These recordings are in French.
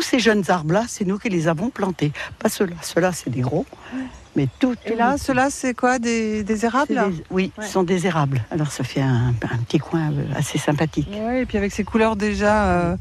tous ces jeunes arbres-là, c'est nous qui les avons plantés. Pas ceux-là. Ceux-là, c'est des gros. Mais tout. Et là, ceux-là, c'est quoi des, des érables là des- Oui, Ouais. ce sont des érables. Alors ça fait un, un petit coin euh, assez sympathique. Ouais, et puis avec ces couleurs déjà euh,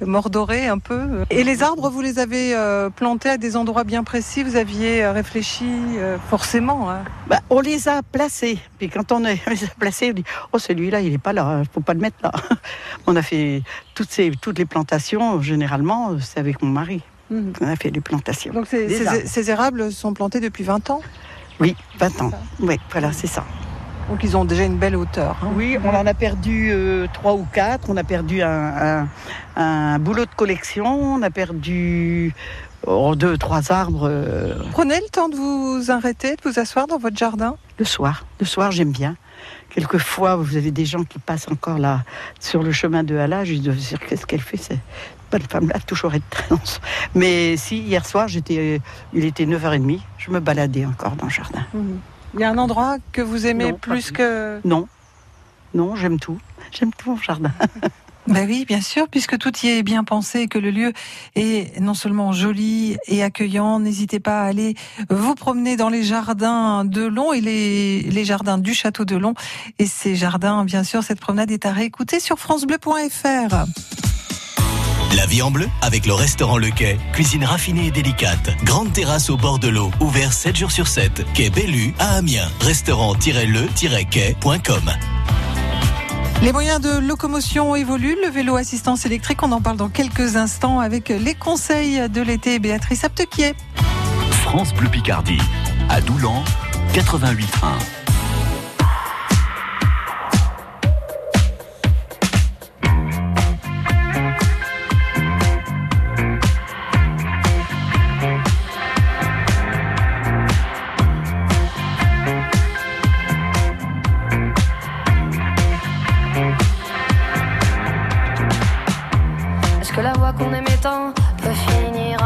mordorées un peu. Et les arbres, vous les avez euh, plantés à des endroits bien précis Vous aviez euh, réfléchi euh, forcément hein Bah, on les a placés. Puis quand on les a placés, on dit Oh, celui-là, il n'est pas là, il faut pas le mettre là. On a fait toutes, ces, toutes les plantations, généralement, c'est avec mon mari. Mhm. On a fait les plantations. Donc ces, Des ces- érables sont plantés depuis 20 ans? Oui, 20 ans. Oui, voilà, c'est ça. Donc ils ont déjà une belle hauteur. hein. Oui, on en a perdu euh, trois ou quatre. On a perdu un, un- un boulot de collection. On a perdu oh, deux, trois arbres euh, Prenez le temps de vous arrêter, de vous asseoir dans votre jardin. le soir. Le soir, j'aime bien. Quelquefois, vous avez des gens qui passent encore là sur le chemin de Hala. Je dois dire qu'est-ce qu'elle fait cette bonne femme-là, toujours être très lente. Mais si, hier soir, j'étais, il était 9h30, je me baladais encore dans le jardin. Il y a un endroit que vous aimez Non, plus plus. que... Non, non, j'aime tout. J'aime tout mon jardin. Ben oui, bien sûr, puisque tout y est bien pensé et que le lieu est non seulement joli et accueillant. N'hésitez pas à aller vous promener dans les jardins de Long et les, les jardins du château de Long. Et ces jardins, bien sûr, cette promenade est à réécouter sur francebleu.fr. La vie en bleu avec le restaurant Le Quai. Cuisine raffinée et délicate. Grande terrasse au bord de l'eau. Ouvert 7 jours sur 7. Quai Bellu à Amiens. Restaurant-le-quai.com. Les moyens de locomotion évoluent. Le vélo assistance électrique, on en parle dans quelques instants avec les conseils de l'été. Béatrice Aptequier. France Bleu Picardie, à Doulan, 88.1.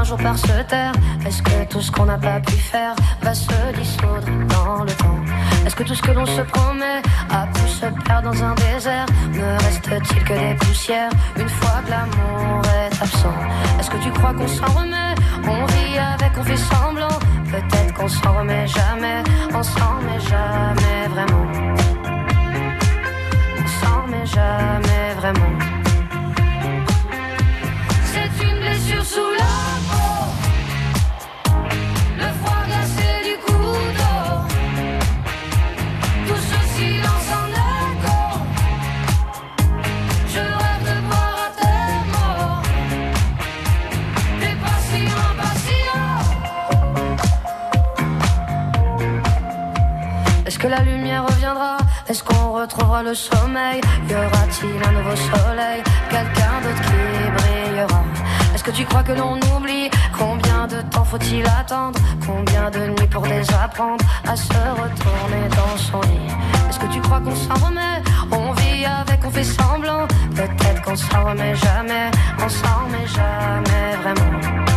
jour par se taire. Est-ce que tout ce qu'on n'a pas pu faire va se dissoudre dans le temps? Est-ce que tout ce que l'on se promet a pu se perdre dans un désert? Ne reste-t-il que des poussières une fois que l'amour est absent? Est-ce que tu crois qu'on s'en remet? On vit avec, on fait semblant. Peut-être qu'on s'en remet jamais. On s'en remet jamais vraiment Est-ce que la lumière reviendra? Est-ce qu'on retrouvera le sommeil? Y aura-t-il un nouveau soleil? Quelqu'un d'autre qui brillera. Est-ce que tu crois que l'on oublie? Combien de temps faut-il attendre? Combien de nuits pour désapprendre À se retourner dans son lit? Est-ce que tu crois qu'on s'en remet? On vit avec, on fait semblant. Peut-être qu'on s'en remet jamais. On s'en remet jamais vraiment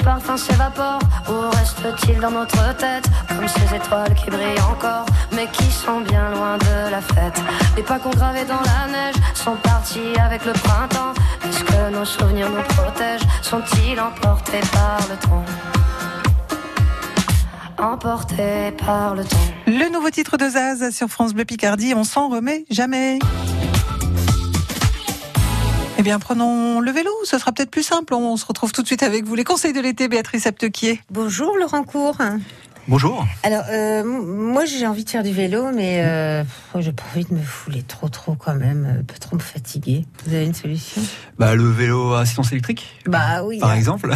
Que parfums s'évaporent ou restent-ils dans notre tête Comme ces étoiles qui brillent encore mais qui sont bien loin de la fête Les pas qu'on gravait dans la neige sont partis avec le printemps Est-ce nos souvenirs nous protègent Sont-ils emportés par le temps Emportés par le temps. Le nouveau titre de Zaz sur France Bleu Picardie, on s'en remet jamais. Eh bien, prenons le vélo, ce sera peut-être plus simple. On se retrouve tout de suite avec vous. Les conseils de l'été, Béatrice Aptequier. Bonjour Laurent Cour. Bonjour. Alors, euh, moi j'ai envie de faire du vélo, mais euh, j'ai pas envie de me fouler trop trop quand même, un peu trop me fatiguer. Vous avez une solution? Bah, Le vélo à assistance électrique Bah oui. Par exemple.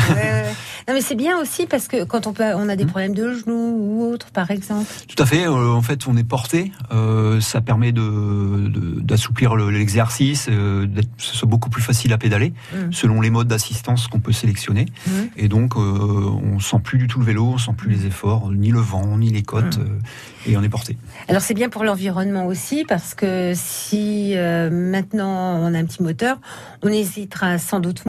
Non mais c'est bien aussi parce que quand on, peut, on a des problèmes de genoux ou autres par exemple. Tout à fait, euh, en fait on est porté, euh, ça permet d'assouplir l'exercice, euh, d'être ce soit beaucoup plus facile à pédaler mmh. selon les modes d'assistance qu'on peut sélectionner. Mmh. Et donc on sent plus du tout le vélo, on sent plus les efforts, ni le vent, ni les côtes, mmh. et on est porté. Alors c'est bien pour l'environnement aussi parce que si maintenant on a un petit moteur, on hésitera sans doute